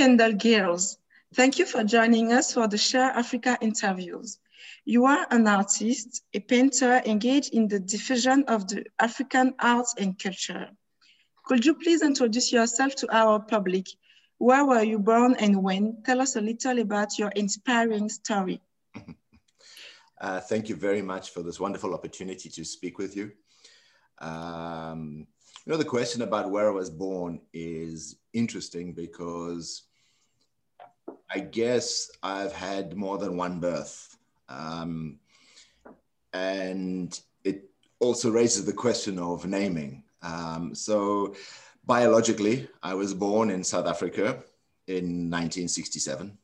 Kendell Geers. Thank you for joining us for the Share Africa interviews. You are an artist, a painter engaged in the diffusion of the African arts and culture. Could you please introduce yourself to our public? Where were you born and when? Tell us a little about your inspiring story. Uh, thank you very much for this wonderful opportunity to speak with you. Um, you know, the question about where I was born is interesting because I guess I've had more than one birth. Um, and it also raises the question of naming. Um, so, biologically, I was born in South Africa in 1967.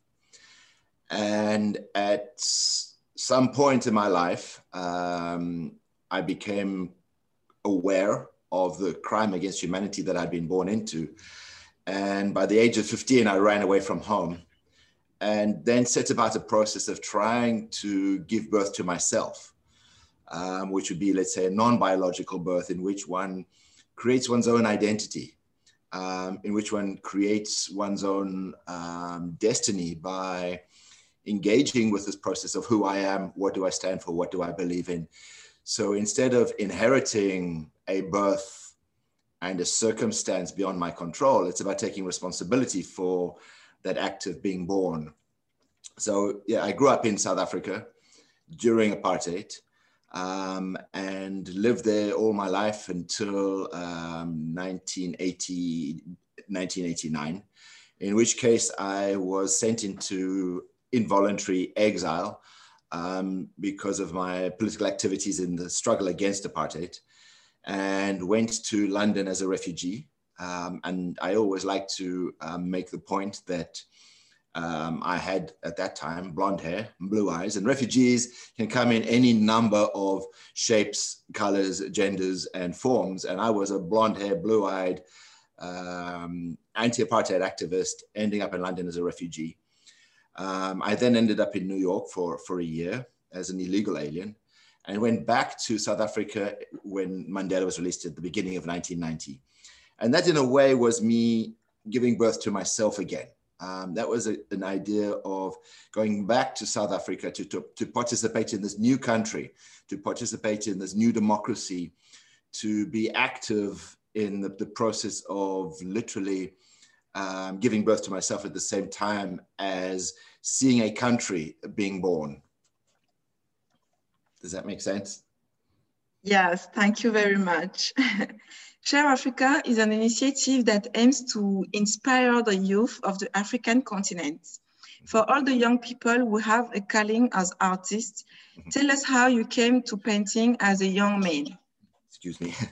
And at some point in my life, um, I became aware of the crime against humanity that I'd been born into. And by the age of 15, I ran away from home and then set about a process of trying to give birth to myself, um, which would be, let's say, a non biological birth in which one creates one's own identity, um, in which one creates one's own um, destiny by engaging with this process of who I am, what do I stand for, what do I believe in. So instead of inheriting a birth and a circumstance beyond my control, it's about taking responsibility for that act of being born. So yeah, I grew up in South Africa during apartheid um, and lived there all my life until um, 1980, 1989, in which case I was sent into involuntary exile um, because of my political activities in the struggle against apartheid and went to London as a refugee. Um, and I always like to um, make the point that um, I had at that time blonde hair, blue eyes, and refugees can come in any number of shapes, colors, genders, and forms. And I was a blonde hair, blue eyed, um, anti apartheid activist ending up in London as a refugee. Um, I then ended up in New York for, for a year as an illegal alien and went back to South Africa when Mandela was released at the beginning of 1990. And that, in a way, was me giving birth to myself again. Um, that was a, an idea of going back to South Africa to, to, to, participate in this new country, to participate in this new democracy, to be active in the, the process of literally um, giving birth to myself at the same time as seeing a country being born. Does that make sense? Yes, thank you very much. Share Africa is an initiative that aims to inspire the youth of the African continent. For all the young people who have a calling as artists, mm-hmm. tell us how you came to painting as a young man. Excuse me.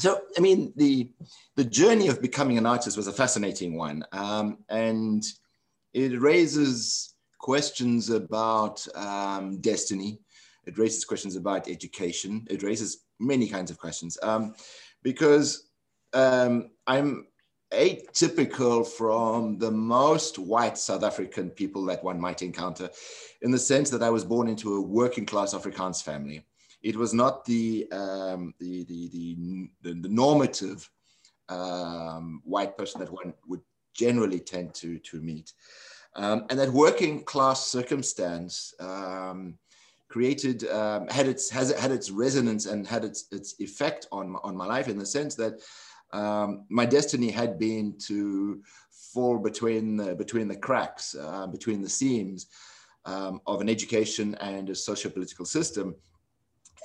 So, I mean, the the journey of becoming an artist was a fascinating one, um, and it raises questions about um, destiny. It raises questions about education. It raises many kinds of questions um, because um, I'm atypical from the most white South African people that one might encounter, in the sense that I was born into a working class Afrikaans family it was not the um, the, the, the, the, normative um, white person that one would generally tend to, to meet. Um, and that working class circumstance um, created, um, had, its, has, had its resonance and had its, its effect on, on my life in the sense that um, my destiny had been to fall between the, between the cracks, uh, between the seams um, of an education and a socio-political system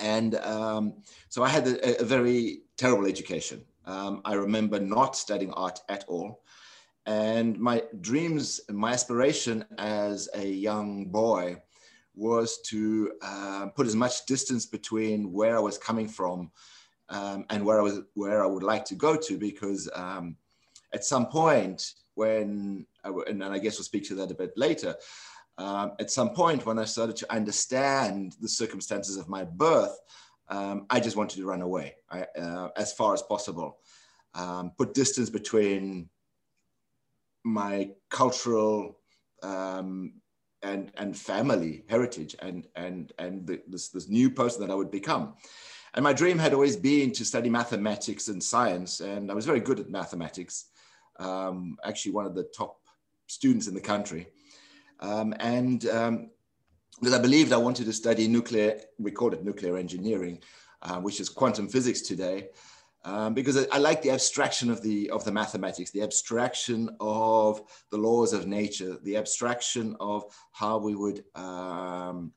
and um, so I had a, a very terrible education. Um, I remember not studying art at all. And my dreams, my aspiration as a young boy was to uh, put as much distance between where I was coming from um, and where I was, where I would like to go to, because um, at some point when, I, and I guess we'll speak to that a bit later, um, at some point when I started to understand the circumstances of my birth, um, I just wanted to run away. I, uh, as far as possible, um, put distance between my cultural um, and and family heritage and and and the, this this new person that I would become. And my dream had always been to study mathematics and science, and I was very good at mathematics. um, actually one of the top students in the country. Um, and um, because I believed I wanted to study nuclear, we call it nuclear engineering, uh, which is quantum physics today, um, because I, I, like the abstraction of the of the mathematics, the abstraction of the laws of nature, the abstraction of how we would um,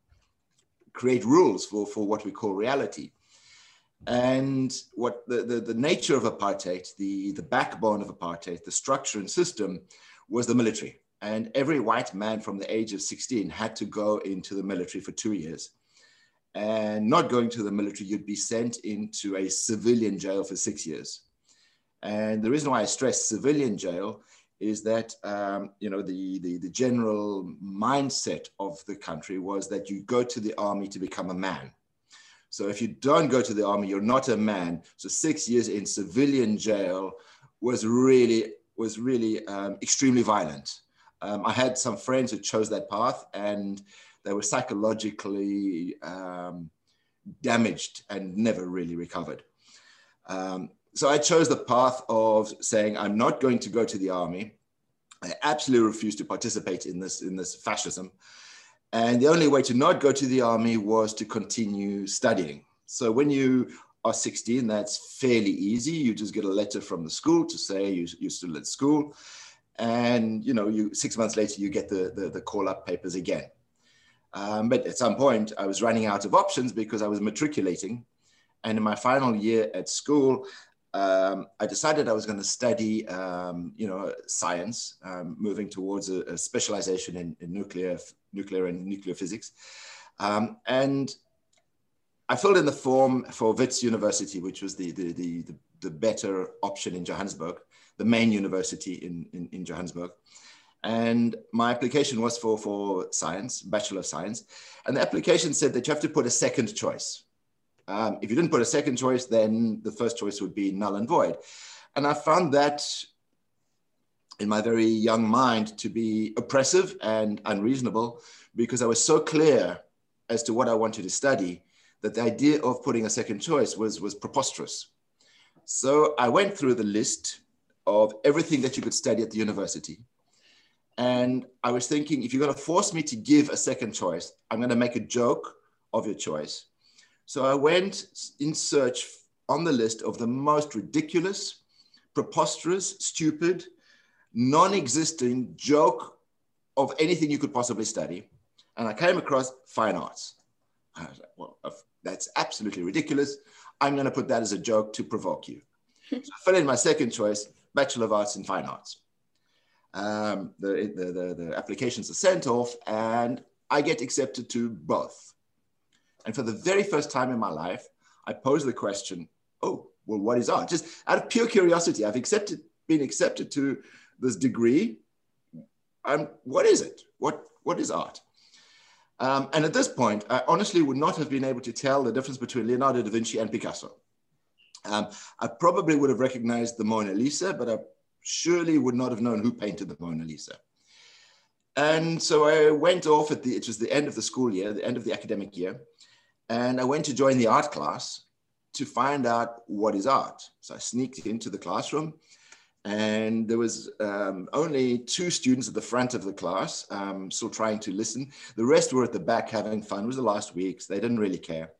create rules for, for what we call reality. And what the, the, the nature of apartheid, the, the backbone of apartheid, the structure and system was the military. And every white man from the age of 16 had to go into the military for two years. And not going to the military, you'd be sent into a civilian jail for six years. And the reason why I stress civilian jail is that um, you know the, the, the general mindset of the country was that you go to the army to become a man. So if you don't go to the army, you're not a man. So six years in civilian jail was really was really um, extremely violent. Um, I had some friends who chose that path, and they were psychologically um, damaged and never really recovered. Um, so I chose the path of saying, I'm not going to go to the army. I absolutely refuse to participate in this, in this fascism. And the only way to not go to the army was to continue studying. So when you are 16, that's fairly easy. You just get a letter from the school to say you, you're still at school. And you know, you six months later, you get the, the, the call up papers again. Um, but at some point, I was running out of options because I was matriculating. And in my final year at school, um, I decided I was going to study, um, you know, science, um, moving towards a, a specialization in, in, nuclear, nuclear and nuclear physics. Um, and I filled in the form for Wits University, which was the, the, the, the, the better option in Johannesburg, the main university in, in, in Johannesburg. And my application was for, for science, Bachelor of Science. And the application said that you have to put a second choice. Um, if you didn't put a second choice, then the first choice would be null and void. And I found that in my very young mind to be oppressive and unreasonable because I was so clear as to what I wanted to study that the idea of putting a second choice was, was preposterous. So I went through the list of everything that you could study at the university. And I was thinking, if you're going to force me to give a second choice, I'm going to make a joke of your choice. So I went in search on the list of the most ridiculous, preposterous, stupid, non existing joke of anything you could possibly study. And I came across fine arts. I was like, well, that's absolutely ridiculous. I'm going to put that as a joke to provoke you. so I fill in my second choice, Bachelor of Arts in Fine Arts um, the, the, the, the applications are sent off and I get accepted to both. And for the very first time in my life, I pose the question, oh, well, what is art? Just out of pure curiosity, I've accepted, been accepted to this degree. Um, what is it? What, what is art? Um, and at this point, I honestly would not have been able to tell the difference between Leonardo da Vinci and Picasso. Um, I probably would have recognized the Mona Lisa, but I surely would not have known who painted the Mona Lisa. And so I went off at the, it was the end of the school year, the end of the academic year, and I went to join the art class to find out what is art. So I sneaked into the classroom and there was um, only two students at the front of the class um, still trying to listen. The rest were at the back having fun. It was the last weeks. They didn't really care.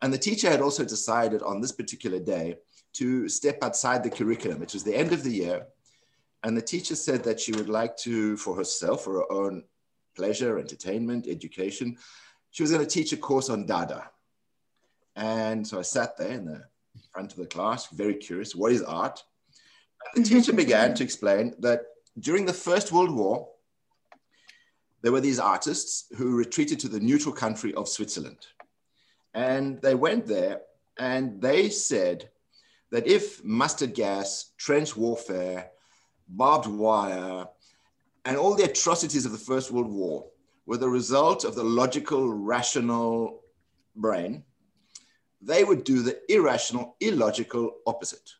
And the teacher had also decided on this particular day to step outside the curriculum. It was the end of the year. And the teacher said that she would like to, for herself, for her own pleasure, entertainment, education, she was going to teach a course on Dada. And so I sat there in the front of the class, very curious, what is art? The teacher began to explain that during the First World War, there were these artists who retreated to the neutral country of Switzerland. And they went there and they said that if mustard gas, trench warfare, barbed wire, and all the atrocities of the First World War were the result of the logical, rational brain, they would do the irrational, illogical opposite.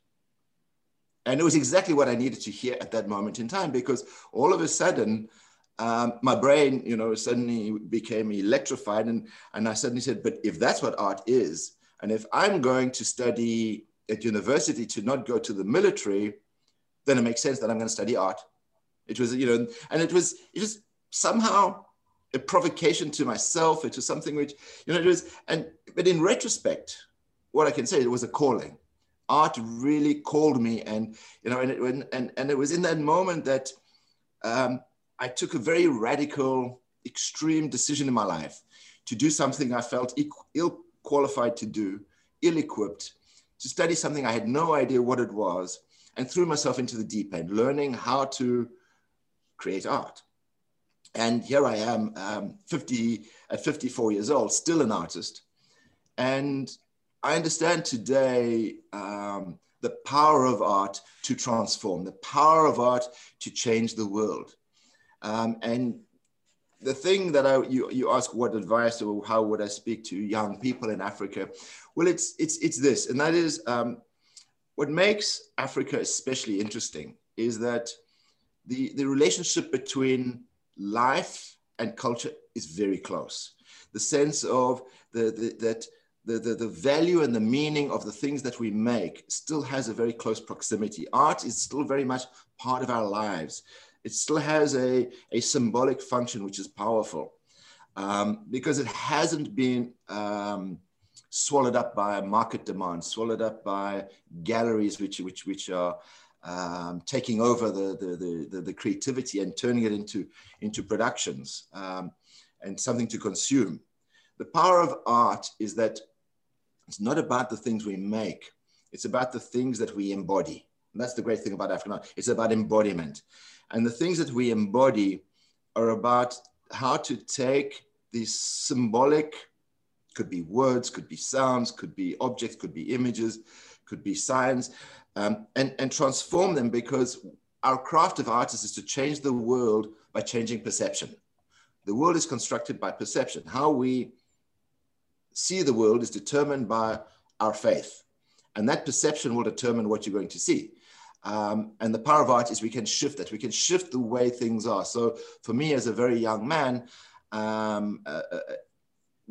And it was exactly what I needed to hear at that moment in time because all of a sudden, um, my brain, you know, suddenly became electrified. And, and I suddenly said, but if that's what art is, and if I'm going to study at university to not go to the military, then it makes sense that I'm going to study art. It was, you know, and it was, it was somehow a provocation to myself. It was something which, you know, it was, and, but in retrospect, what I can say, it was a calling. Art really called me, and, you know, and it, and, and it was in that moment that um, I took a very radical, extreme decision in my life to do something I felt ill qualified to do, ill equipped, to study something I had no idea what it was, and threw myself into the deep end, learning how to create art. And here I am, um, 50, at 54 years old, still an artist. And I understand today um, the power of art to transform, the power of art to change the world. Um, and the thing that I, you, you ask what advice or how would I speak to young people in Africa? Well, it's, it's, it's this, and that is um, what makes Africa especially interesting is that the, the relationship between life and culture is very close. The sense of the, the, that the, the, the value and the meaning of the things that we make still has a very close proximity. Art is still very much part of our lives. It still has a, a symbolic function, which is powerful um, because it hasn't been um, swallowed up by market demand, swallowed up by galleries which, which, which are um, taking over the, the, the, the, creativity and turning it into, into productions um, and something to consume. The power of art is that it's not about the things we make, it's about the things that we embody. And that's the great thing about African art. It's about embodiment. And the things that we embody are about how to take these symbolic, could be words, could be sounds, could be objects, could be images, could be signs, um, and, and transform them because our craft of artists is to change the world by changing perception. The world is constructed by perception. How we see the world is determined by our faith. And that perception will determine what you're going to see. Um, and the power of art is we can shift that. We can shift the way things are. So for me, as a very young man, um, uh,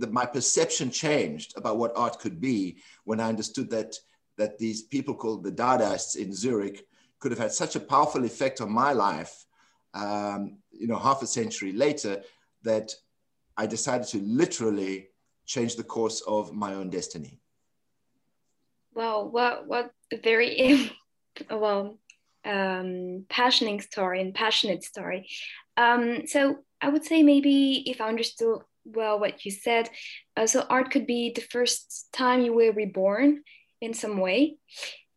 the, my perception changed about what art could be when I understood that that these people called the Dadaists in Zurich could have had such a powerful effect on my life, um, you know, half a century later, that I decided to literally change the course of my own destiny. Wow, what what a very well um, passionate story and passionate story. Um, so I would say maybe if I understood well what you said, uh, so art could be the first time you were reborn in some way.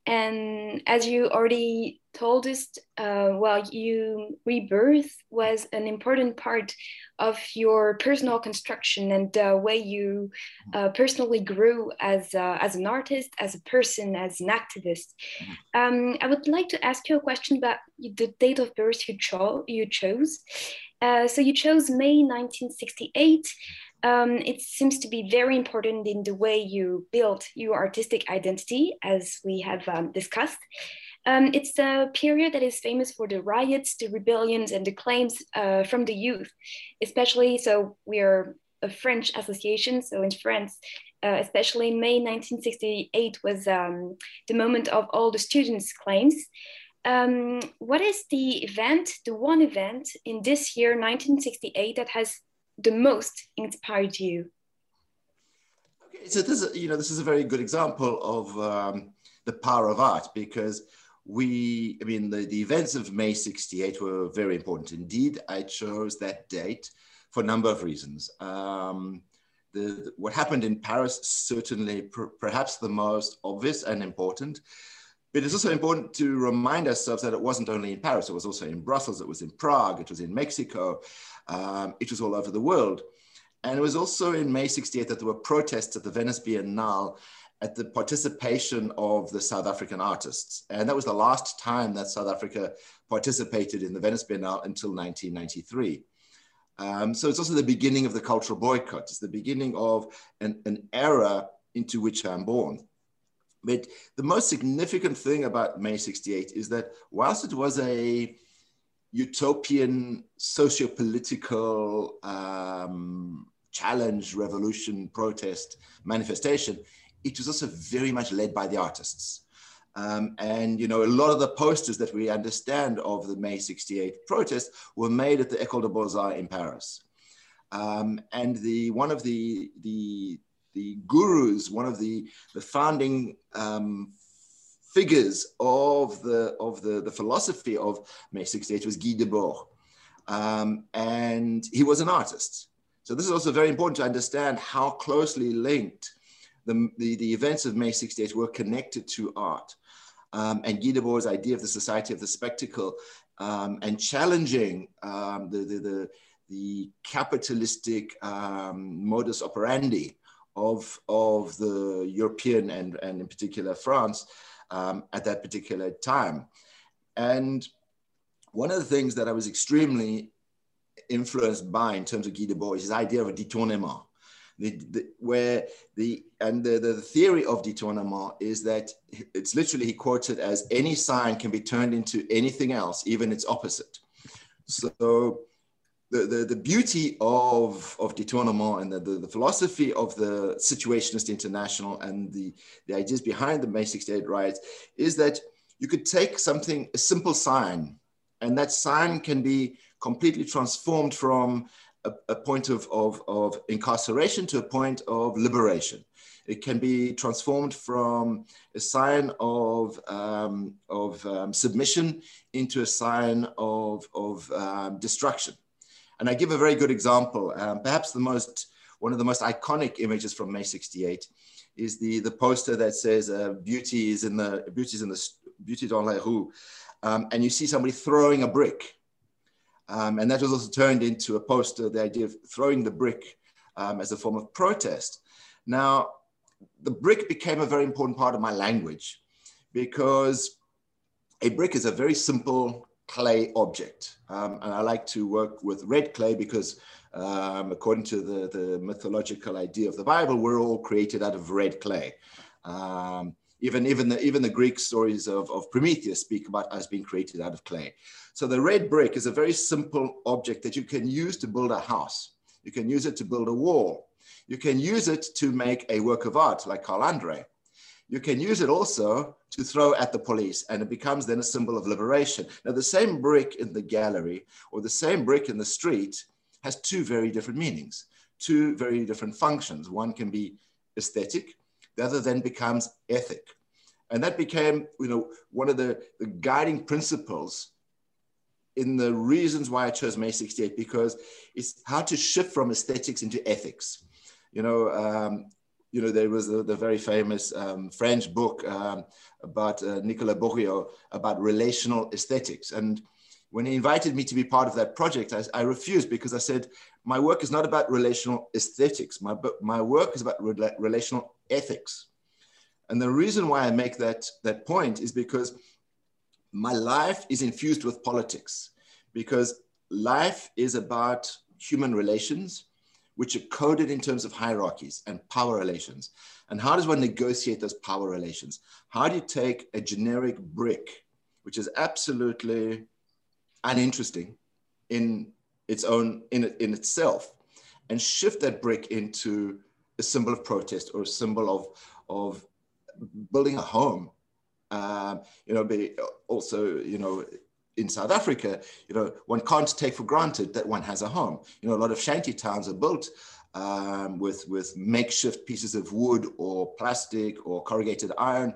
And as you already told us, uh, well, you rebirth was an important part of your personal construction and the way you uh, personally grew as uh, as an artist, as a person, as an activist. Um, I would like to ask you a question about the date of birth you, cho- you chose. Uh, so you chose May 1968 um, it seems to be very important in the way you build your artistic identity, as we have um, discussed. Um, it's a period that is famous for the riots, the rebellions, and the claims uh, from the youth, especially. So we are a French association. So in France, uh, especially May 1968 was um, the moment of all the students' claims. Um, what is the event, the one event in this year, 1968, that has the most inspired you? Okay, so this is you know this is a very good example of um, the power of art because we I mean the, the events of May 68 were very important indeed. I chose that date for a number of reasons. Um, the, what happened in Paris certainly per, perhaps the most obvious and important. But it's also important to remind ourselves that it wasn't only in Paris, it was also in Brussels, it was in Prague, it was in Mexico, um, it was all over the world. And it was also in May 68 that there were protests at the Venice Biennale at the participation of the South African artists. And that was the last time that South Africa participated in the Venice Biennale until 1993. Um, so it's also the beginning of the cultural boycott. It's the beginning of an, an era into which I'm born. But the most significant thing about May 68 is that whilst it was a utopian socio-political um, challenge, revolution, protest, manifestation, it was also very much led by the artists. Um, and you know, a lot of the posters that we understand of the May 68 protest were made at the École des Beaux-Arts in Paris. Um, and the one of the the the gurus, one of the the founding um, figures of the of the, the philosophy of May 68 was Guy Debord. Um, and he was an artist. So this is also very important to understand how closely linked the, the, the events of May 68 were connected to art. Um, and Guy Debord's idea of the society of the spectacle um, and challenging um, the, the, the, the, capitalistic um, modus operandi of, of the European and, and in particular France um, at that particular time. And one of the things that I was extremely influenced by in terms of Guy Debord is his idea of a détournement. The, the, where the and the, the theory of détournement is that it's literally he quotes it as any sign can be turned into anything else, even its opposite. So the, the, the beauty of, of détournement and the, the, the, philosophy of the Situationist International and the, the ideas behind the May 68 riots is that you could take something, a simple sign, and that sign can be completely transformed from a, a point of, of, of incarceration to a point of liberation. It can be transformed from a sign of, um, of um, submission into a sign of, of um, destruction. And I give a very good example. Um, perhaps the most, one of the most iconic images from May 68 is the, the poster that says uh, beauty is in the, beauty is in the, beauty dans la rue. Um, and you see somebody throwing a brick. Um, and that was also turned into a poster, the idea of throwing the brick um, as a form of protest. Now, the brick became a very important part of my language because a brick is a very simple clay object. Um, and I like to work with red clay because um, according to the, the mythological idea of the Bible, we're all created out of red clay. Um, even, even, the, even the Greek stories of, of Prometheus speak about us being created out of clay. So the red brick is a very simple object that you can use to build a house. You can use it to build a wall. You can use it to make a work of art like Carl Andre. You can use it also to throw at the police and it becomes then a symbol of liberation. Now the same brick in the gallery or the same brick in the street has two very different meanings, two very different functions. One can be aesthetic the other then becomes ethic. And that became, you know, one of the, the guiding principles in the reasons why I chose May 68, because it's how to shift from aesthetics into ethics. You know, um, you know, there was the, the very famous um, French book um, about uh, Nicolas Bourriaud about relational aesthetics. And when he invited me to be part of that project, I, I refused because I said, my work is not about relational aesthetics. My, my work is about re relational ethics. And the reason why I make that, that point is because my life is infused with politics, because life is about human relations, which are coded in terms of hierarchies and power relations. And how does one negotiate those power relations? How do you take a generic brick, which is absolutely uninteresting in its own, in, in itself, and shift that brick into a symbol of protest or a symbol of, of building a home. Um, you know, be also, you know, in South Africa, you know, one can't take for granted that one has a home. You know, a lot of shanty towns are built um, with, with makeshift pieces of wood or plastic or corrugated iron,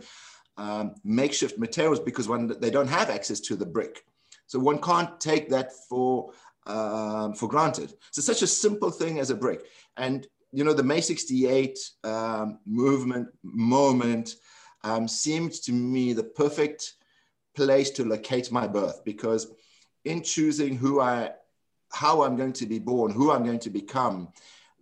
um, makeshift materials because one, they don't have access to the brick. So one can't take that for, um, for granted. So such a simple thing as a brick. And you know, the May 68 um, movement moment um, seemed to me the perfect place to locate my birth because in choosing who I, how I'm going to be born, who I'm going to become,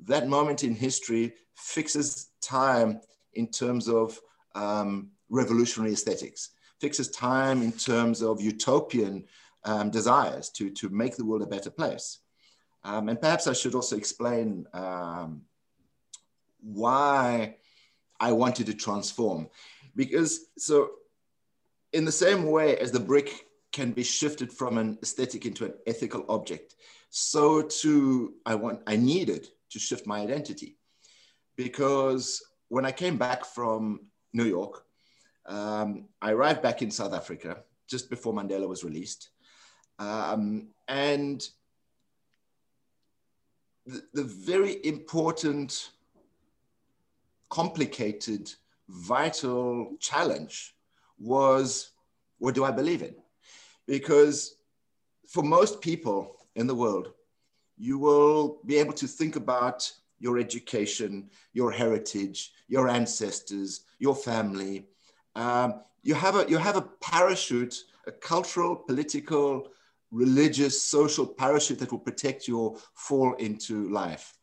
that moment in history fixes time in terms of um, revolutionary aesthetics, fixes time in terms of utopian um, desires to, to make the world a better place. Um, and perhaps I should also explain um, why I wanted to transform. Because so in the same way as the brick can be shifted from an aesthetic into an ethical object, so too I want I needed to shift my identity. Because when I came back from New York, um, I arrived back in South Africa just before Mandela was released. Um, and the, the very important, complicated, vital challenge was what do I believe in? Because for most people in the world, you will be able to think about your education, your heritage, your ancestors, your family. Um, you, have a, you have a parachute, a cultural, political, religious, social parachute that will protect your fall into life.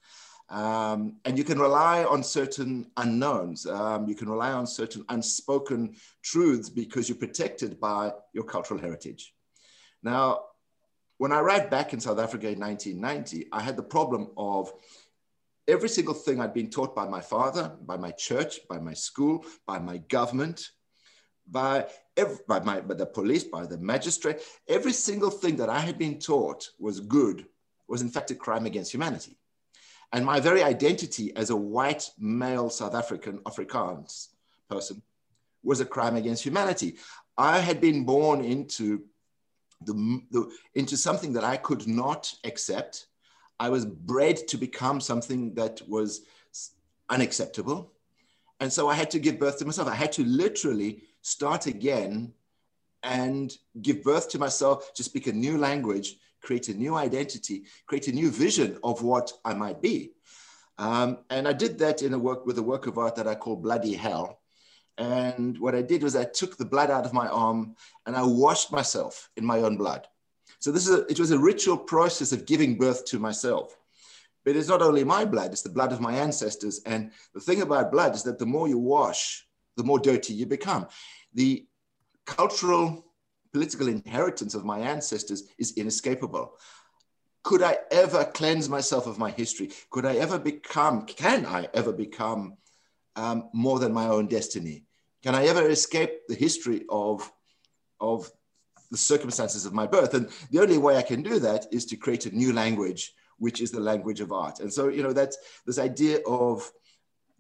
Um, and you can rely on certain unknowns. Um, you can rely on certain unspoken truths because you're protected by your cultural heritage. Now, when I arrived back in South Africa in 1990, I had the problem of every single thing I'd been taught by my father, by my church, by my school, by my government, by, every, by, my, by the police, by the magistrate, every single thing that I had been taught was good was in fact a crime against humanity. And my very identity as a white male South African Afrikaans person was a crime against humanity. I had been born into the, the, into something that I could not accept. I was bred to become something that was unacceptable. And so I had to give birth to myself. I had to literally start again and give birth to myself, to speak a new language, create a new identity, create a new vision of what I might be. Um, and I did that in a work with a work of art that I call Bloody Hell. And what I did was I took the blood out of my arm and I washed myself in my own blood. So this is a, it was a ritual process of giving birth to myself. But it's not only my blood, it's the blood of my ancestors. And the thing about blood is that the more you wash, the more dirty you become. The cultural, political inheritance of my ancestors is inescapable. Could I ever cleanse myself of my history? Could I ever become, can I ever become um, more than my own destiny? Can I ever escape the history of, of the circumstances of my birth? And the only way I can do that is to create a new language, which is the language of art. And so, you know, that's this idea of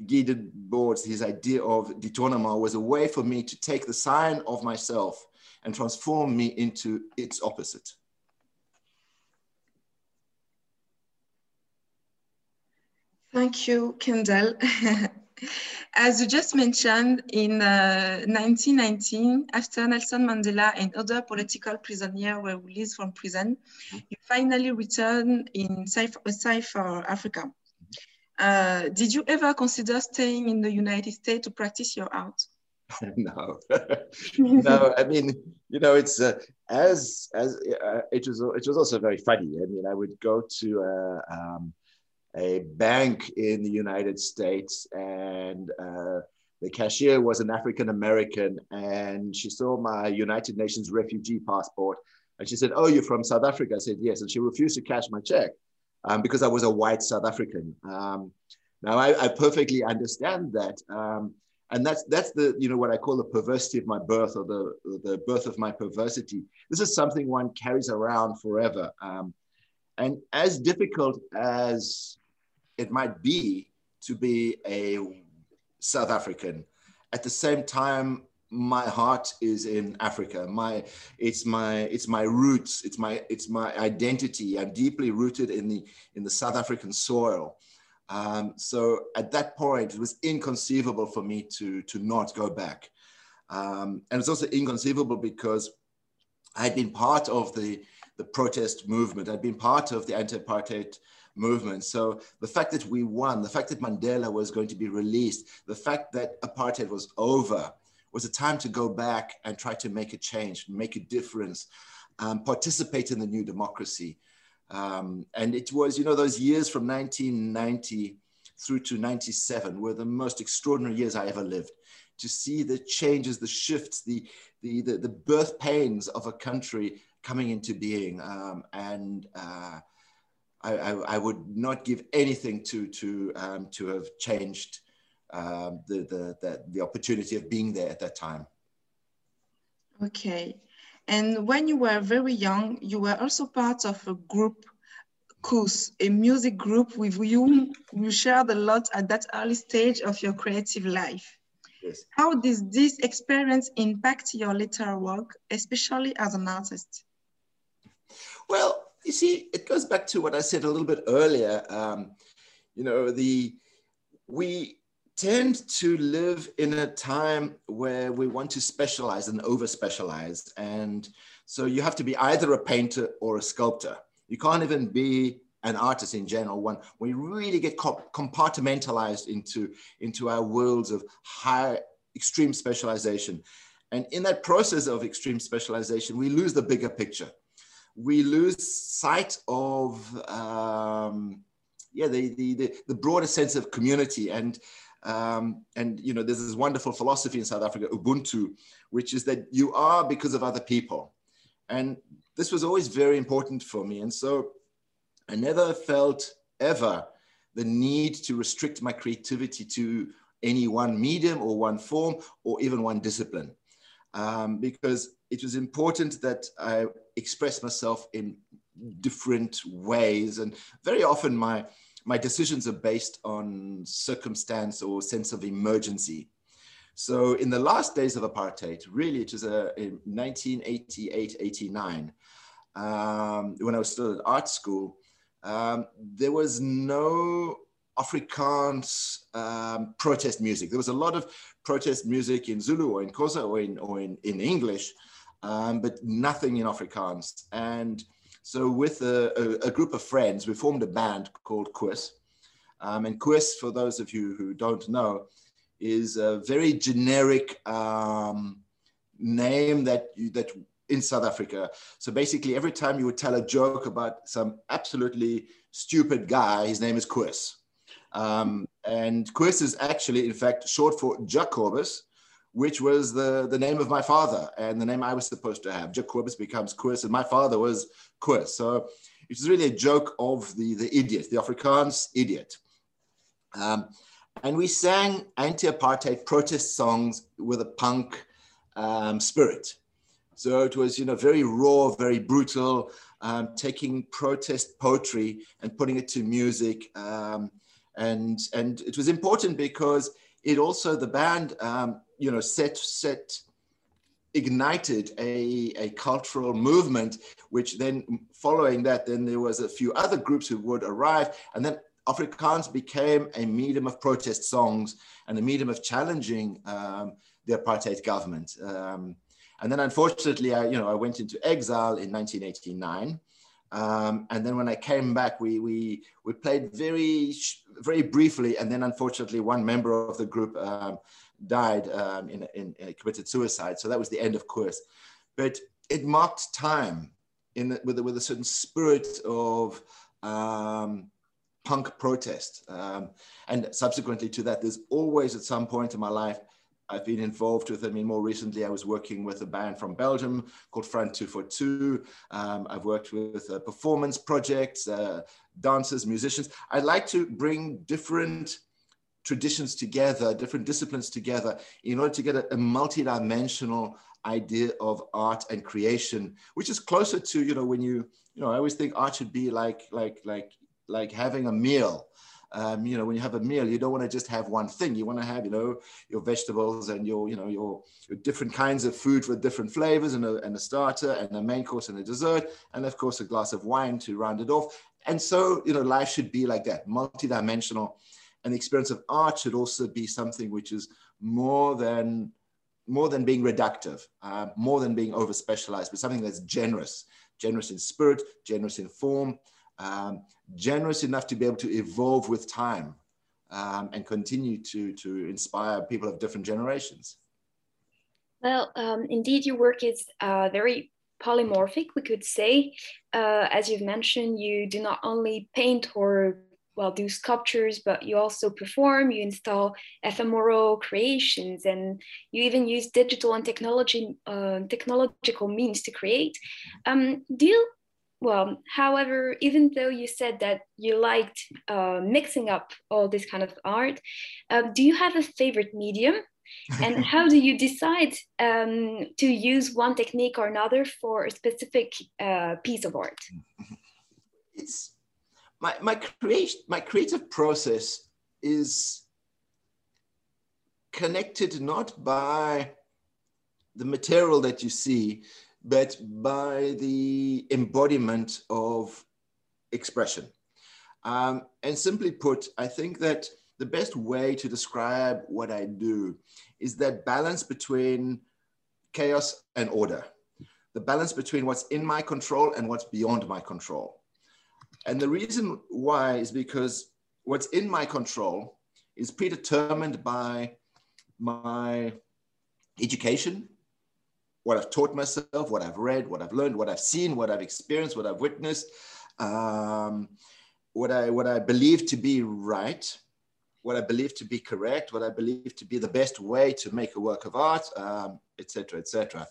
Guy Debord, his idea of détournement was a way for me to take the sign of myself and transform me into its opposite. Thank you, Kendell. As you just mentioned, in uh, 1919, after Nelson Mandela and other political prisoners were released from prison, mm-hmm. you finally returned in Cypher, Africa. Uh, did you ever consider staying in the United States to practice your art? no, no. I mean, you know, it's uh, as as uh, it was. It was also very funny. I mean, I would go to a, uh, um, a bank in the United States, and uh, the cashier was an African American, and she saw my United Nations refugee passport, and she said, "Oh, you're from South Africa?" I said, "Yes," and she refused to cash my check um, because I was a white South African. Um, now I, I, perfectly understand that, um, and that's that's the you know what I call the perversity of my birth or the the birth of my perversity. This is something one carries around forever, um, and as difficult as it might be to be a South African, at the same time my heart is in Africa. My it's my it's my roots. It's my it's my identity. I'm deeply rooted in the in the South African soil. Um, so at that point, it was inconceivable for me to to not go back, um, and it's also inconceivable because I had been part of the the protest movement. I'd been part of the anti-apartheid movement. So the fact that we won, the fact that Mandela was going to be released, the fact that apartheid was over, was a time to go back and try to make a change, make a difference, um, participate in the new democracy. Um, and it was, you know, those years from 1990 through to 97 were the most extraordinary years I ever lived. To see the changes, the shifts, the, the, the, the birth pains of a country coming into being. Um, and uh, I, I, I, would not give anything to, to, um, to have changed um, the, the, the, the opportunity of being there at that time. Okay. And when you were very young, you were also part of a group, Koos, a music group with you. you shared a lot at that early stage of your creative life. Yes. How does this experience impact your later work, especially as an artist? Well, you see, it goes back to what I said a little bit earlier. Um, you know, the we tend to live in a time where we want to specialize and over specialize. And so you have to be either a painter or a sculptor. You can't even be an artist in general when we really get compartmentalized into, into our worlds of high, extreme specialization. And in that process of extreme specialization, we lose the bigger picture. We lose sight of um, yeah, the, the, the, the broader sense of community and um, and you know, there's this wonderful philosophy in South Africa, Ubuntu, which is that you are because of other people. And this was always very important for me. And so I never felt ever the need to restrict my creativity to any one medium or one form or even one discipline. Um, because it was important that I express myself in different ways. And very often my, my decisions are based on circumstance or sense of emergency. So in the last days of apartheid, really it was uh, in 1988, 89, um, when I was still at art school, um, there was no Afrikaans um, protest music. There was a lot of protest music in Zulu or in Xhosa or in, or in, in English, um, but nothing in Afrikaans. And so with a, a, a, group of friends, we formed a band called Koos. Um, and Koos, for those of you who don't know, is a very generic um, name that you, that in South Africa. So basically, every time you would tell a joke about some absolutely stupid guy, his name is Koos. Um, and Koos is actually, in fact, short for Jacobus, which was the, the name of my father and the name I was supposed to have. Jacobus becomes Koos, and my father was Koos. So it was really a joke of the, the idiot, the Afrikaans idiot. Um, and we sang anti-apartheid protest songs with a punk um, spirit. So it was, you know, very raw, very brutal, um, taking protest poetry and putting it to music. Um, and, and it was important because it also, the band, um, you know, set, set, ignited a, a cultural movement, which then following that, then there was a few other groups who would arrive. And then Afrikaans became a medium of protest songs and a medium of challenging um, the apartheid government. Um, and then unfortunately, I, you know, I went into exile in 1989. Um, and then when I came back, we, we, we played very, very briefly. And then unfortunately, one member of the group um, died um, in, in, in, committed suicide. So that was the end of Koos. But it marked time in the, with, with a certain spirit of um, punk protest. Um, and subsequently to that, there's always at some point in my life I've been involved with. I mean, more recently, I was working with a band from Belgium called Front 242. Um, I've worked with uh, performance projects, uh, dancers, musicians. I like to bring different traditions together, different disciplines together, in order to get a, a multi-dimensional idea of art and creation, which is closer to you know when you you know I always think art should be like like like like having a meal um, you know, when you have a meal, you don't want to just have one thing. You want to have, you know, your vegetables and your, you know, your, your different kinds of food with different flavors and a, and a starter and a main course and a dessert. And of course, a glass of wine to round it off. And so, you know, life should be like that, multidimensional. The experience of art should also be something which is more than more than being reductive, uh, more than being over specialized, but something that's generous, generous in spirit, generous in form, um, generous enough to be able to evolve with time um, and continue to, to inspire people of different generations? Well, um, indeed, your work is uh, very polymorphic, we could say. Uh, as you've mentioned, you do not only paint or well do sculptures but you also perform you install ephemeral creations and you even use digital and technology uh, technological means to create um, do you well, however, even though you said that you liked uh, mixing up all this kind of art, uh, do you have a favorite medium? and how do you decide um, to use one technique or another for a specific uh, piece of art? It's my my creation my creative process is connected not by the material that you see, but by the embodiment of expression. Um, and simply put, I think that the best way to describe what I do is that balance between chaos and order, the balance between what's in my control and what's beyond my control. And the reason why is because what's in my control is predetermined by my education, what I've taught myself, what I've read, what I've learned, what I've seen, what I've experienced, what I've witnessed, um, what I what I believe to be right, what I believe to be correct, what I believe to be the best way to make a work of art, etc., um, etc. Et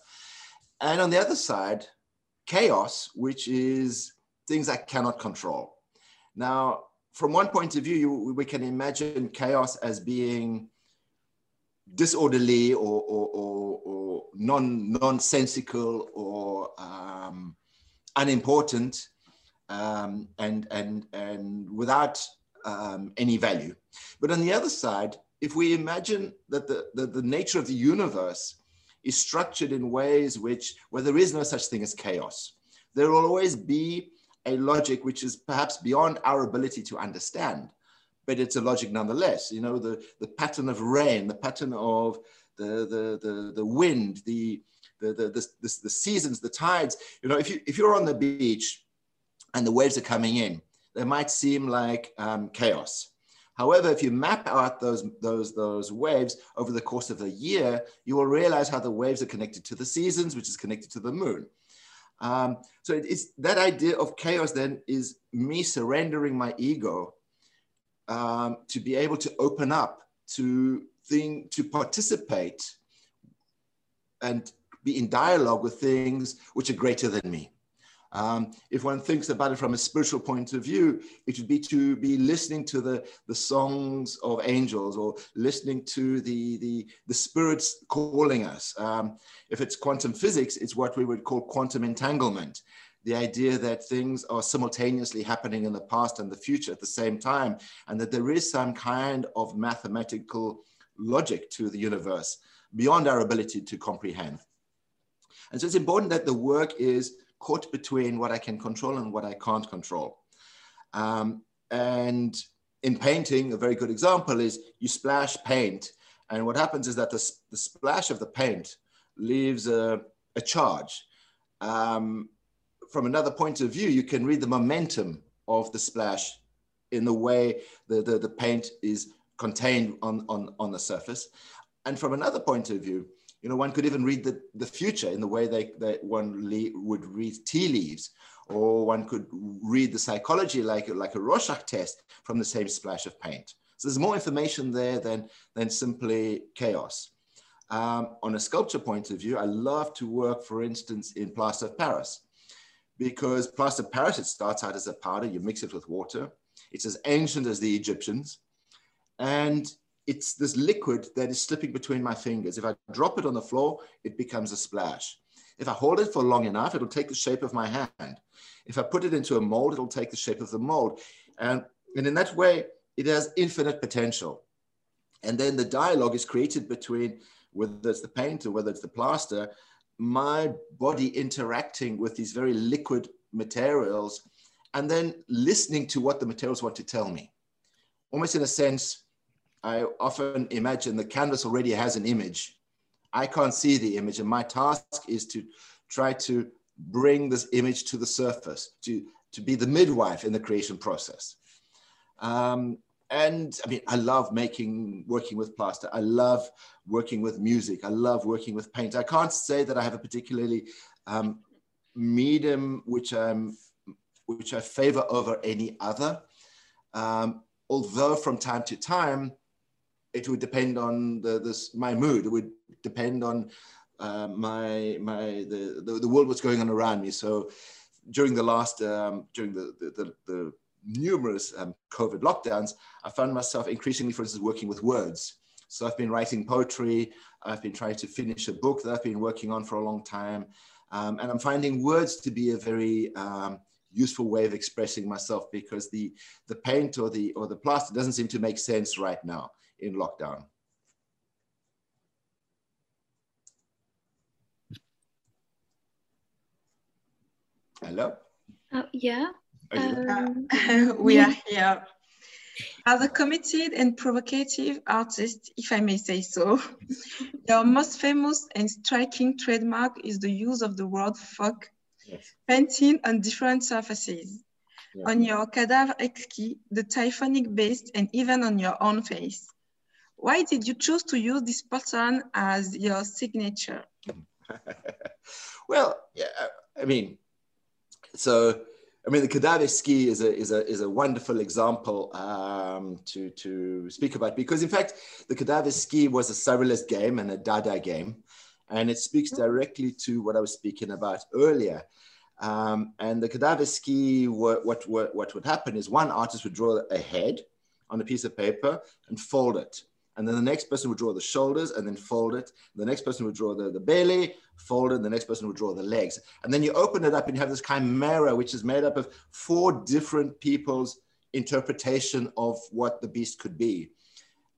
and on the other side, chaos, which is things I cannot control. Now, from one point of view, you, we can imagine chaos as being disorderly or, or, or, or non, nonsensical or um, unimportant um, and, and, and without um, any value. But on the other side, if we imagine that the, the, the nature of the universe is structured in ways which, where there is no such thing as chaos, there will always be a logic which is perhaps beyond our ability to understand, but it's a logic nonetheless. You know, the, the pattern of rain, the pattern of the, the, the, the wind, the, the, the, the, the, the seasons, the tides. You know, if, you, if you're on the beach and the waves are coming in, they might seem like um, chaos. However, if you map out those, those, those waves over the course of a year, you will realize how the waves are connected to the seasons, which is connected to the moon. Um, so it's that idea of chaos then is me surrendering my ego um, to be able to open up to thing to participate and be in dialogue with things which are greater than me. Um, if one thinks about it from a spiritual point of view, it would be to be listening to the, the songs of angels or listening to the, the, the spirits calling us. Um, if it's quantum physics, it's what we would call quantum entanglement. The idea that things are simultaneously happening in the past and the future at the same time, and that there is some kind of mathematical logic to the universe beyond our ability to comprehend. And so it's important that the work is caught between what I can control and what I can't control. Um, and in painting, a very good example is you splash paint, and what happens is that the, the splash of the paint leaves a, a charge. Um, from another point of view, you can read the momentum of the splash in the way the, the, the paint is contained on, on, on the surface. And from another point of view, you know, one could even read the, the future in the way they, that one would read tea leaves, or one could read the psychology like, like a Rorschach test from the same splash of paint. So there's more information there than, than simply chaos. Um, on a sculpture point of view, I love to work, for instance, in plaster of Paris, because plaster of Paris, it starts out as a powder, you mix it with water. It's as ancient as the Egyptians. And it's this liquid that is slipping between my fingers. If I drop it on the floor, it becomes a splash. If I hold it for long enough, it'll take the shape of my hand. If I put it into a mold, it'll take the shape of the mold. And, and in that way, it has infinite potential. And then the dialogue is created between whether it's the paint or whether it's the plaster, my body interacting with these very liquid materials and then listening to what the materials want to tell me. Almost in a sense, I often imagine the canvas already has an image. I can't see the image, and my task is to try to bring this image to the surface, to, to be the midwife in the creation process. Um, and I mean, I love making, working with plaster. I love working with music. I love working with paint. I can't say that I have a particularly um, medium which I'm, which I favor over any other. Um, although from time to time, it would depend on the, this, my mood. It would depend on uh, my, my, the, the, the, world, what's going on around me. So during the last, um, during the, the, the numerous um, COVID lockdowns, I found myself increasingly, for instance, working with words. So I've been writing poetry. I've been trying to finish a book that I've been working on for a long time. Um, and I'm finding words to be a very um, useful way of expressing myself because the, the paint or the, or the plaster doesn't seem to make sense right now in lockdown. Hello? Uh, yeah. Um, uh, we are here. As a committed and provocative artist, if I may say so, your most famous and striking trademark is the use of the word fuck, yes. painting on different surfaces. Yeah. On your cadavre exquis, the typhonic beast, and even on your own face. Why did you choose to use this pattern as your signature? well, yeah, I mean, so I mean, the cadavre exquis is a, is a, is a wonderful example um, to, to speak about because, in fact, the cadavre exquis was a surrealist game and a Dada game. And it speaks mm-hmm. directly to what I was speaking about earlier. Um, and the cadavre exquis, what, what, what, what would happen is one artist would draw a head on a piece of paper and fold it. And then the next person would draw the shoulders and then fold it. The next person would draw the, the belly, fold it. and The next person would draw the legs. And then you open it up and you have this chimera, which is made up of four different people's interpretation of what the beast could be.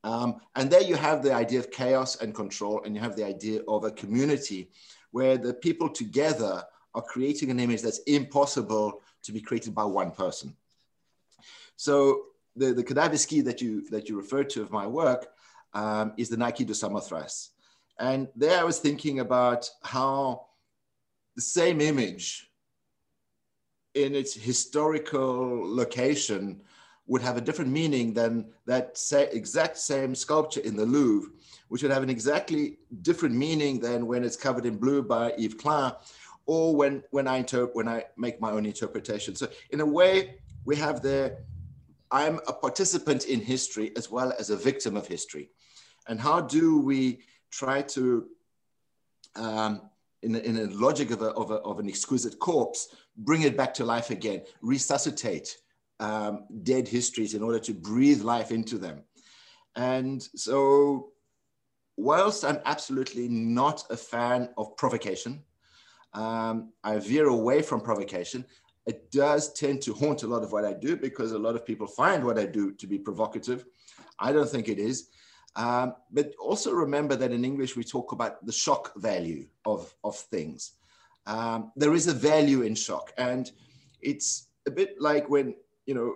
Um, and there you have the idea of chaos and control, and you have the idea of a community where the people together are creating an image that's impossible to be created by one person. So the, the cadavre exquis that you, that you referred to of my work um, is the Nike de Samothrace. And there I was thinking about how the same image in its historical location would have a different meaning than that exact same sculpture in the Louvre, which would have an exactly different meaning than when it's covered in blue by Yves Klein, or when, when, I, inter- when I make my own interpretation. So in a way, we have there, I'm a participant in history as well as a victim of history. And how do we try to, um, in, a, in a logic of, a, of, a, of, an exquisite corpse, bring it back to life again, resuscitate um, dead histories in order to breathe life into them. And so, whilst I'm absolutely not a fan of provocation, um, I veer away from provocation. It does tend to haunt a lot of what I do because a lot of people find what I do to be provocative. I don't think it is. Um, but also remember that in English, we talk about the shock value of, of things. Um, there is a value in shock. And it's a bit like when, you know,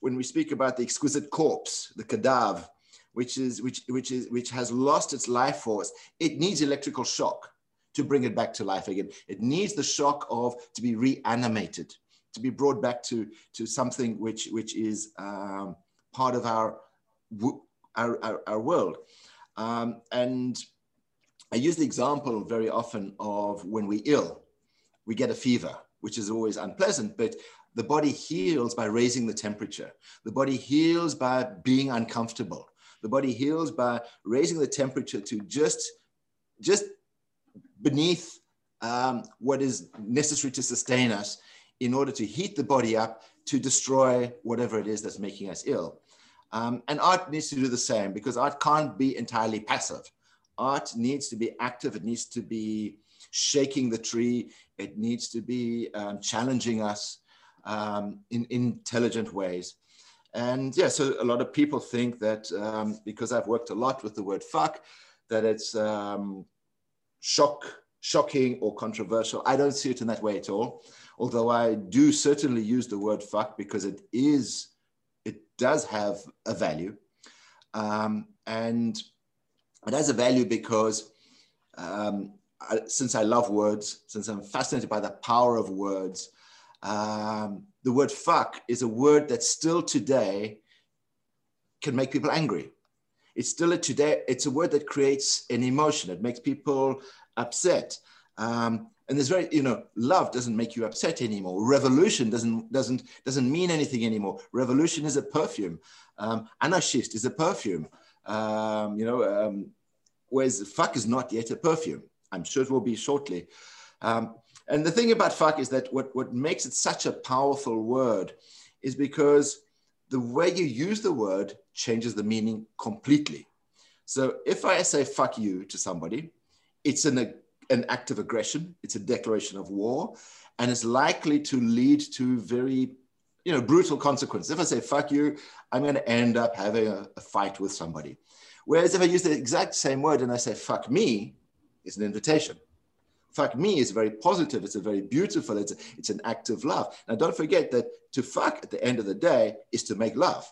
when we speak about the exquisite corpse, the cadaver, which is which which is which has lost its life force, it needs electrical shock to bring it back to life again. It needs the shock of to be reanimated, to be brought back to to something which which is um, part of our our, our, our world. Um, and I use the example very often of when we're ill, we get a fever, which is always unpleasant, but the body heals by raising the temperature. The body heals by being uncomfortable. The body heals by raising the temperature to just, just beneath um, what is necessary to sustain us in order to heat the body up to destroy whatever it is that's making us ill. Um, and art needs to do the same because art can't be entirely passive. Art needs to be active. It needs to be shaking the tree. It needs to be um, challenging us um, in, in, intelligent ways. And yeah, so a lot of people think that um, because I've worked a lot with the word fuck, that it's um, shock, shocking or controversial. I don't see it in that way at all. Although I do certainly use the word fuck because it is does have a value. Um, and it has a value because um, I, since I love words, since I'm fascinated by the power of words, um, the word fuck is a word that still today can make people angry. It's still a today, it's a word that creates an emotion. It makes people upset. Um, and there's very you know love doesn't make you upset anymore. Revolution doesn't doesn't doesn't mean anything anymore. Revolution is a perfume. Um, anarchist is a perfume. Um, you know um, whereas fuck is not yet a perfume. I'm sure it will be shortly. Um, and the thing about fuck is that what, what makes it such a powerful word is because the way you use the word changes the meaning completely. So if i say fuck you to somebody it's an an act of aggression, it's a declaration of war, and it's likely to lead to very you know, brutal consequences. If I say, fuck you, I'm going to end up having a, a, fight with somebody. Whereas if I use the exact same word and I say, fuck me, it's an invitation. fuck me is very positive. It's a very beautiful, it's, a, it's an act of love. Now, don't forget that to fuck at the end of the day is to make love.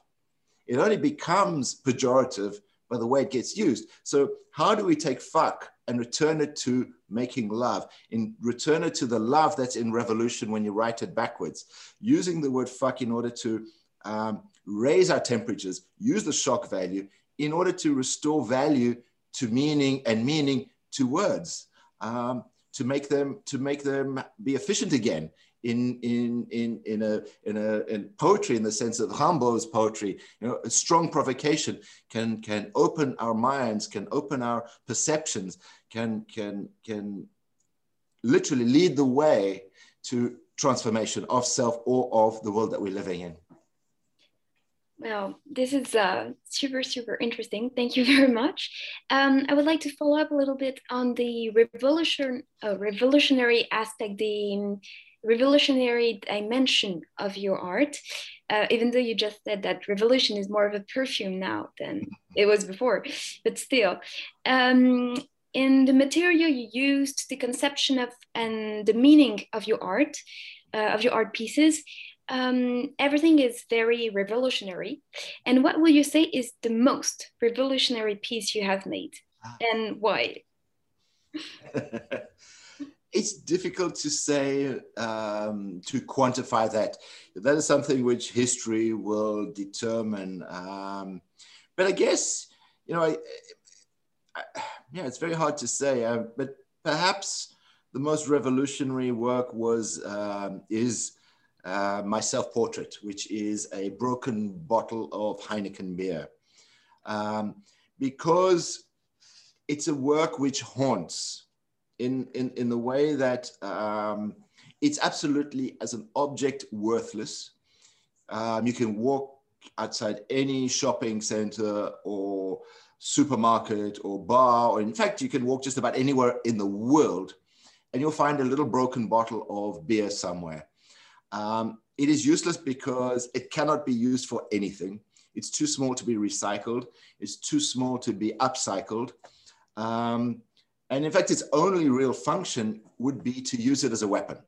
It only becomes pejorative by the way it gets used. So, how do we take fuck and return it to making love, in return it to the love that's in revolution when you write it backwards, using the word fuck in order to um, raise our temperatures, use the shock value in order to restore value to meaning and meaning to words, um, to make them to make them be efficient again in in in in a in a in poetry in the sense of Rimbaud's poetry. You know, a strong provocation can can open our minds, can open our perceptions, can can can literally lead the way to transformation of self or of the world that we're living in. Well, this is uh, super, super interesting. Thank you very much. Um, I would like to follow up a little bit on the revolution, uh, revolutionary aspect, the revolutionary dimension of your art. Uh, even though you just said that revolution is more of a perfume now than it was before, but still. Um, in the material you used, the conception of and the meaning of your art, uh, of your art pieces, um, everything is very revolutionary. And what will you say is the most revolutionary piece you have made ah. and why? it's difficult to say, um, to quantify that. That is something which history will determine. Um, but I guess, you know, I, I, yeah, it's very hard to say, uh, but perhaps the most revolutionary work was, um, is uh, my self-portrait, which is a broken bottle of Heineken beer. Um, because it's a work which haunts in, in, in the way that um, it's absolutely as an object worthless. Um, you can walk outside any shopping center or supermarket or bar, or in fact, you can walk just about anywhere in the world and you'll find a little broken bottle of beer somewhere. Um, it is useless because it cannot be used for anything. It's too small to be recycled. It's too small to be upcycled. Um, and in fact, its only real function would be to use it as a weapon.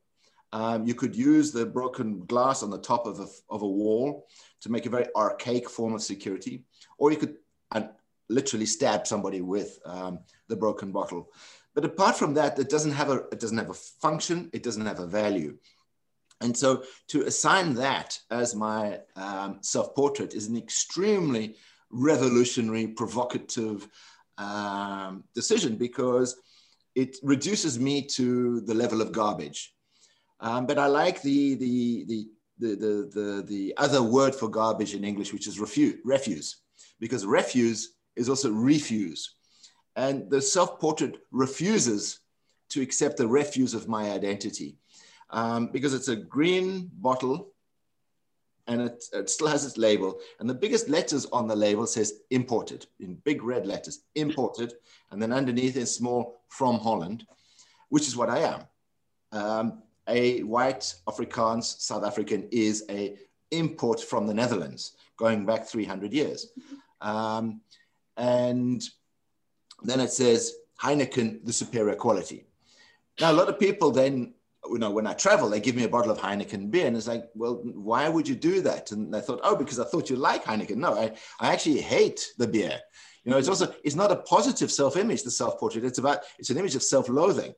Um, you could use the broken glass on the top of a, of a wall to make a very archaic form of security, or you could uh, literally stab somebody with um, the broken bottle. But apart from that, it doesn't have a it doesn't have a function. It doesn't have a value. And so to assign that as my um, self-portrait is an extremely revolutionary, provocative um, decision because it reduces me to the level of garbage. Um, but I like the, the, the, the, the, the, the other word for garbage in English, which is refuse, refuse, because refuse is also refuse. And the self-portrait refuses to accept the refuse of my identity um, because it's a green bottle and it, it, still has its label. And the biggest letters on the label says imported in big red letters, imported. And then underneath is small from Holland, which is what I am. Um, a white Afrikaans South African is a import from the Netherlands going back 300 years. Um, and then it says Heineken, the superior quality. Now, a lot of people then you know, when I travel, they give me a bottle of Heineken beer. And it's like, well, why would you do that? And I thought, oh, because I thought you like Heineken. No, I, I actually hate the beer. You know, it's also, it's not a positive self-image, the self-portrait. It's about, it's an image of self-loathing.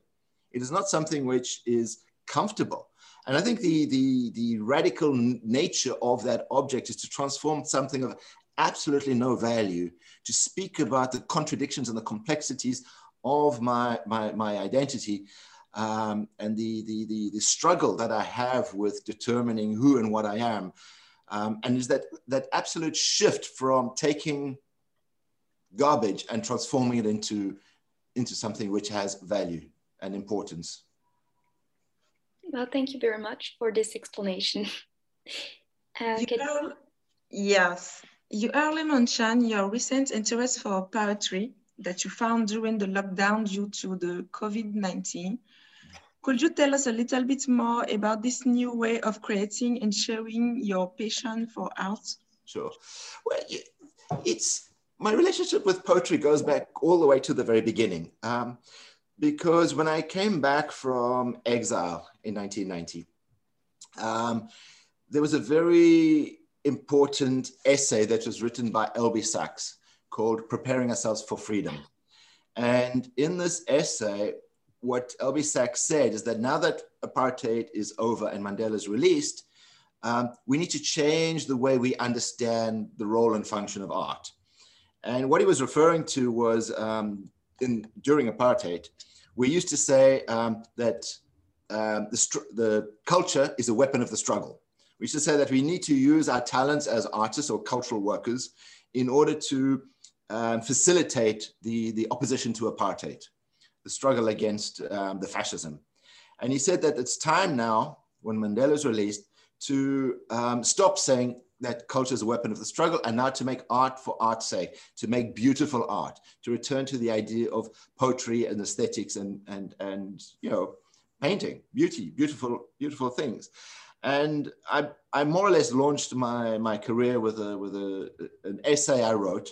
It is not something which is comfortable. And I think the, the, the radical nature of that object is to transform something of absolutely no value, to speak about the contradictions and the complexities of my, my, my identity um, and the, the, the, the, struggle that I have with determining who and what I am. Um, and is that, that absolute shift from taking garbage and transforming it into, into something which has value and importance. Well, thank you very much for this explanation. Uh, you can... Yes, you earlier mentioned your recent interest for poetry that you found during the lockdown due to the COVID-19. Could you tell us a little bit more about this new way of creating and sharing your passion for art? Sure. Well, it's my relationship with poetry goes back all the way to the very beginning. Um, because when I came back from exile in 1990, um, there was a very important essay that was written by Albie Sachs called Preparing Ourselves for Freedom. And in this essay, what Albie Sachs said is that now that apartheid is over and Mandela is released, um, we need to change the way we understand the role and function of art. And what he was referring to was um, in, during apartheid, we used to say um, that um, the, the culture is a weapon of the struggle. We used to say that we need to use our talents as artists or cultural workers in order to um, facilitate the, the opposition to apartheid, the struggle against um, the fascism. And he said that it's time now, when Mandela is released, to um, stop saying that culture is a weapon of the struggle and now to make art for art's sake, to make beautiful art, to return to the idea of poetry and aesthetics and, and, and you know, painting, beauty, beautiful, beautiful things. And I, I more or less launched my, my career with, a, with a, an essay I wrote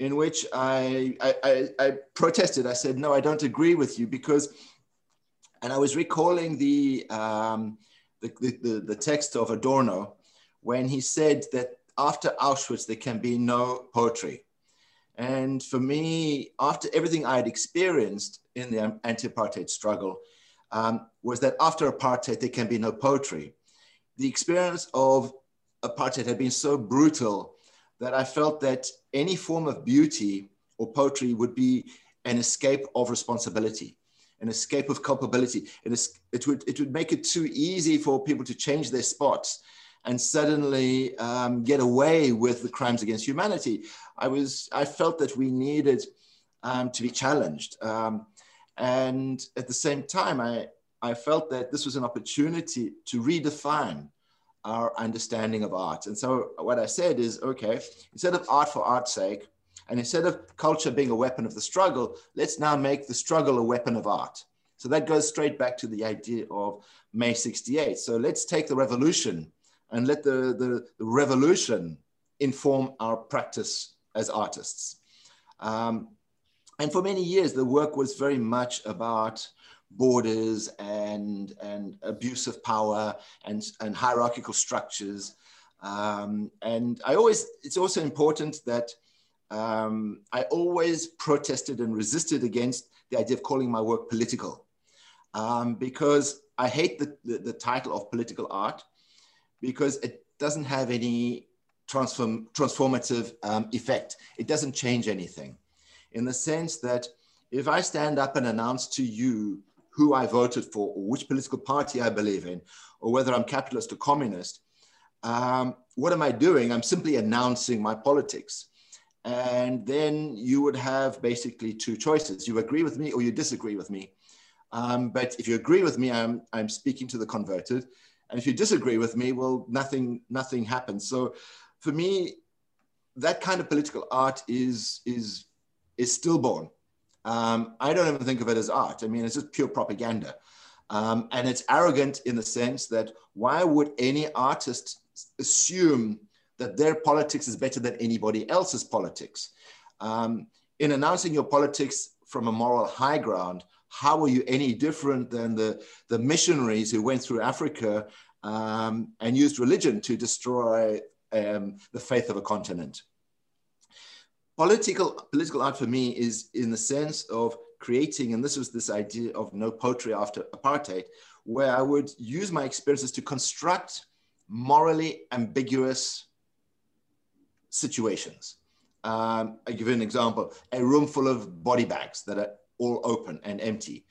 in which I, I, I, protested. I said, no, I don't agree with you because, and I was recalling the, um, the, the, the text of Adorno when he said that after Auschwitz, there can be no poetry. And for me, after everything I had experienced in the anti-apartheid struggle, um, was that after apartheid, there can be no poetry. The experience of apartheid had been so brutal that I felt that any form of beauty or poetry would be an escape of responsibility, an escape of culpability. It, it, would, it would make it too easy for people to change their spots and suddenly um, get away with the crimes against humanity. I, was, I felt that we needed um, to be challenged. Um, and at the same time, I, I felt that this was an opportunity to redefine our understanding of art. And so what I said is, okay, instead of art for art's sake, and instead of culture being a weapon of the struggle, let's now make the struggle a weapon of art. So that goes straight back to the idea of May 68. So let's take the revolution and let the, the, the revolution inform our practice as artists. Um, and for many years, the work was very much about borders and, and abuse of power and, and hierarchical structures. Um, and I always, it's also important that um, I always protested and resisted against the idea of calling my work political um, because I hate the, the, the, title of political art because it doesn't have any transform, transformative um, effect. It doesn't change anything in the sense that if I stand up and announce to you who I voted for or which political party I believe in, or whether I'm capitalist or communist, um, what am I doing? I'm simply announcing my politics. And then you would have basically two choices. You agree with me or you disagree with me. Um, but if you agree with me, I'm, I'm speaking to the converted. And if you disagree with me, well, nothing, nothing happens. So for me, that kind of political art is, is, is stillborn. Um, I don't even think of it as art. I mean, it's just pure propaganda. Um, and it's arrogant in the sense that why would any artist assume that their politics is better than anybody else's politics? Um, in announcing your politics from a moral high ground, how are you any different than the, the missionaries who went through Africa um, and used religion to destroy um, the faith of a continent? Political political art for me is in the sense of creating, and this was this idea of no poetry after apartheid, where I would use my experiences to construct morally ambiguous situations. Um, I give you an example: a room full of body bags that are all open and empty,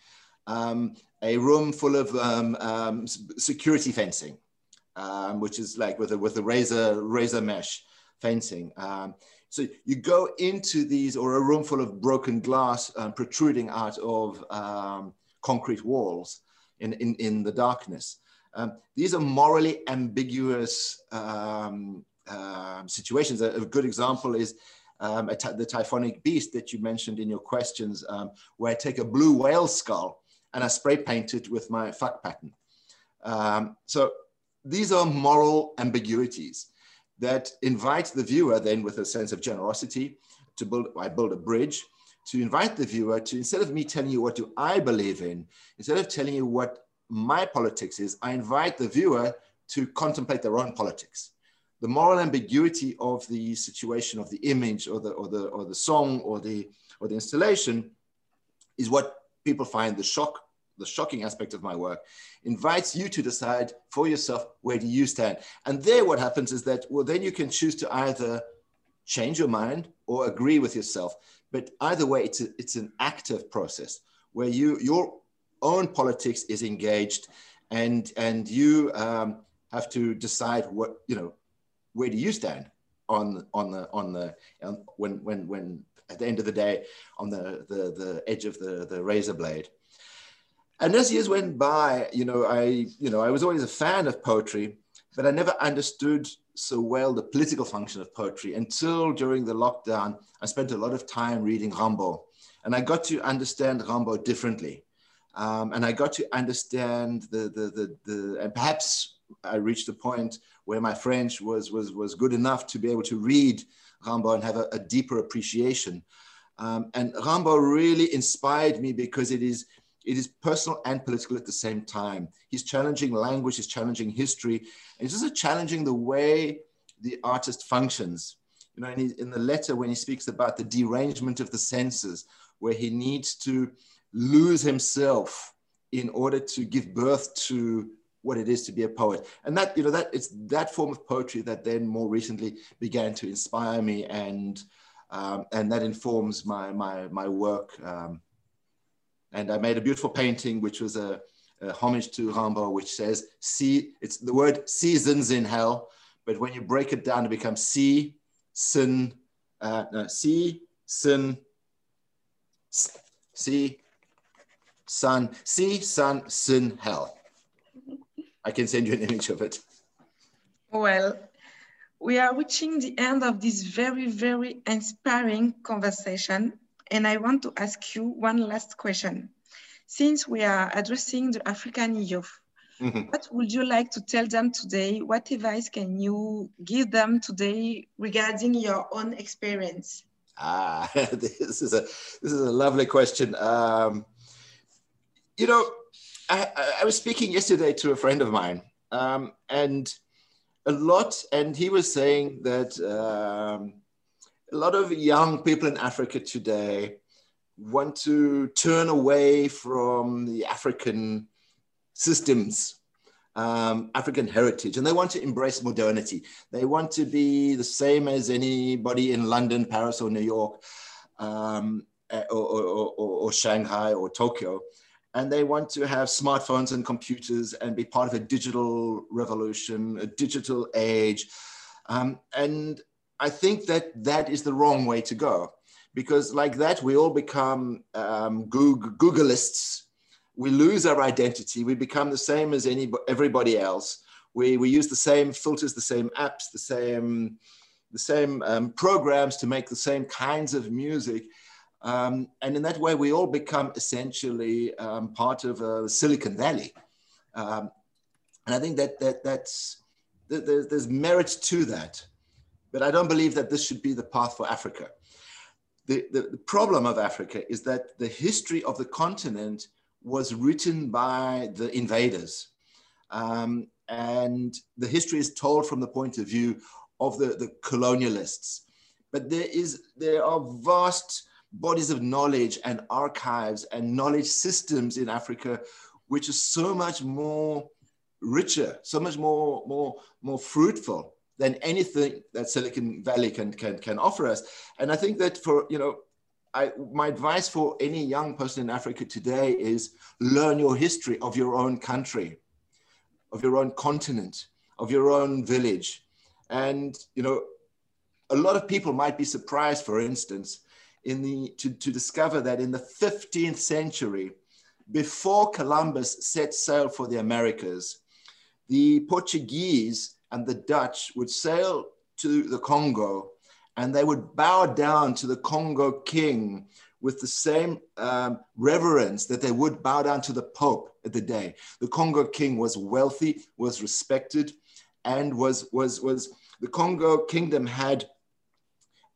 um, a room full of um, um security fencing, um, which is like with a with a razor razor mesh fencing. Um, so you go into these, or a room full of broken glass um, protruding out of um, concrete walls in, in, in the darkness. Um, these are morally ambiguous um, situations. A, a, good example is the typhonic beast that you mentioned in your questions, where I take a blue whale skull and I spray paint it with my fuck pattern. so these are moral ambiguities that invite the viewer then with a sense of generosity to build, I build a bridge to invite the viewer to, instead of me telling you what do I believe in, instead of telling you what my politics is, I invite the viewer to contemplate their own politics. The moral ambiguity of the situation of the image or the, or the, or the song or the, or the installation is what people find the shock, the shocking aspect of my work, invites you to decide for yourself where do you stand. And there what happens is that, well, then you can choose to either change your mind or agree with yourself. But either way, it's, a, it's an active process where you, your own politics is engaged and, and you um, have to decide what, you know, where do you stand on, on the, on the, on, when, when, when at the end of the day on the, the, the edge of the, the razor blade. And as years went by, you know, I, you know, I was always a fan of poetry, but I never understood so well the political function of poetry until during the lockdown, I spent a lot of time reading Rimbaud. And I got to understand Rimbaud differently. Um, and I got to understand the, the, the, the, and perhaps I reached a point where my French was, was, was good enough to be able to read Rimbaud and have a, a deeper appreciation. Um, and Rimbaud really inspired me because it is, it is personal and political at the same time. He's challenging language, he's challenging history, and he's also challenging the way the artist functions. You know, in, in the letter when he speaks about the derangement of the senses, where he needs to lose himself in order to give birth to what it is to be a poet. And that, you know, that it's that form of poetry that then more recently began to inspire me and um, and that informs my my my work. Um, and I made a beautiful painting, which was a, a homage to Rimbaud, which says, "See, it's the word seasons in hell, but when you break it down, it becomes see, sin, uh, no, see, sin, see, sun, see, sun, hell." I can send you an image of it. Well, we are reaching the end of this very, very inspiring conversation. And I want to ask you one last question. Since we are addressing the African youth, mm -hmm. what would you like to tell them today? What advice can you give them today regarding your own experience? Ah, this is a this is a lovely question. Um, you know, I, I, was speaking yesterday to a friend of mine, um, and a lot, and he was saying that um, a lot of young people in Africa today want to turn away from the African systems, um, African heritage, and they want to embrace modernity. They want to be the same as anybody in London, Paris, or New York, um, or, or, or, or Shanghai or Tokyo and they want to have smartphones and computers and be part of a digital revolution, a digital age. Um, and I think that that is the wrong way to go because, like that, we all become um, Goog- Googleists. We lose our identity. We become the same as any, everybody else. We, we use the same filters, the same apps, the same, the same um, programs to make the same kinds of music. Um, and in that way, we all become essentially um, part of uh, Silicon Valley. Um, and I think that, that that's, there's, there's merit to that. But I don't believe that this should be the path for Africa. The, the, the problem of Africa is that the history of the continent was written by the invaders. Um, and the history is told from the point of view of the, the colonialists. But there, is, there are vast bodies of knowledge and archives and knowledge systems in Africa, which is so much more richer, so much more, more, more fruitful than anything that Silicon Valley can, can, can offer us. And I think that for, you know, I, my advice for any young person in Africa today is learn your history of your own country, of your own continent, of your own village. And, you know, a lot of people might be surprised, for instance, in the, to, to discover that in the 15th century, before Columbus set sail for the Americas, the Portuguese and the Dutch would sail to the Congo and they would bow down to the Congo king with the same um, reverence that they would bow down to the Pope at the day. The Congo king was wealthy, was respected, and was, was, was the Congo kingdom had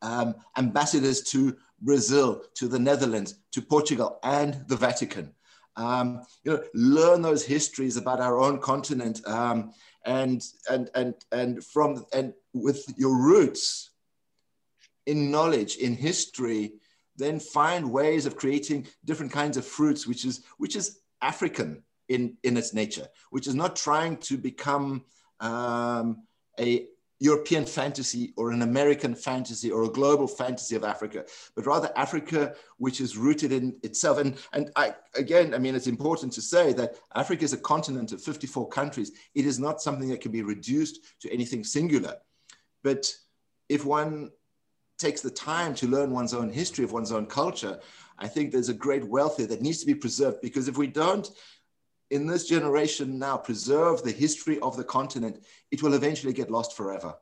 um, ambassadors to Brazil to the Netherlands to Portugal and the Vatican. Um, you know, learn those histories about our own continent um, and, and, and, and from, and with your roots in knowledge, in history, then find ways of creating different kinds of fruits, which is, which is African in, in its nature, which is not trying to become um, a European fantasy or an American fantasy or a global fantasy of Africa, but rather Africa, which is rooted in itself. And, and I, again, I mean, it's important to say that Africa is a continent of 54 countries. It is not something that can be reduced to anything singular. But if one takes the time to learn one's own history of one's own culture, I think there's a great wealth there that needs to be preserved because if we don't, in this generation now, preserve the history of the continent, it will eventually get lost forever.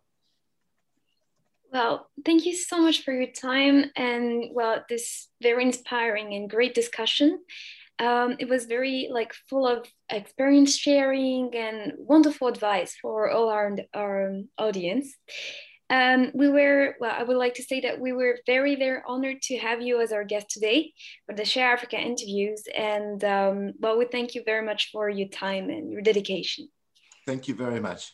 Well, thank you so much for your time and well, this very inspiring and great discussion. Um, it was very like full of experience sharing and wonderful advice for all our, our audience. Um, we were, well, I would like to say that we were very, very honored to have you as our guest today for the Share Africa interviews. And um, well, we thank you very much for your time and your dedication. Thank you very much.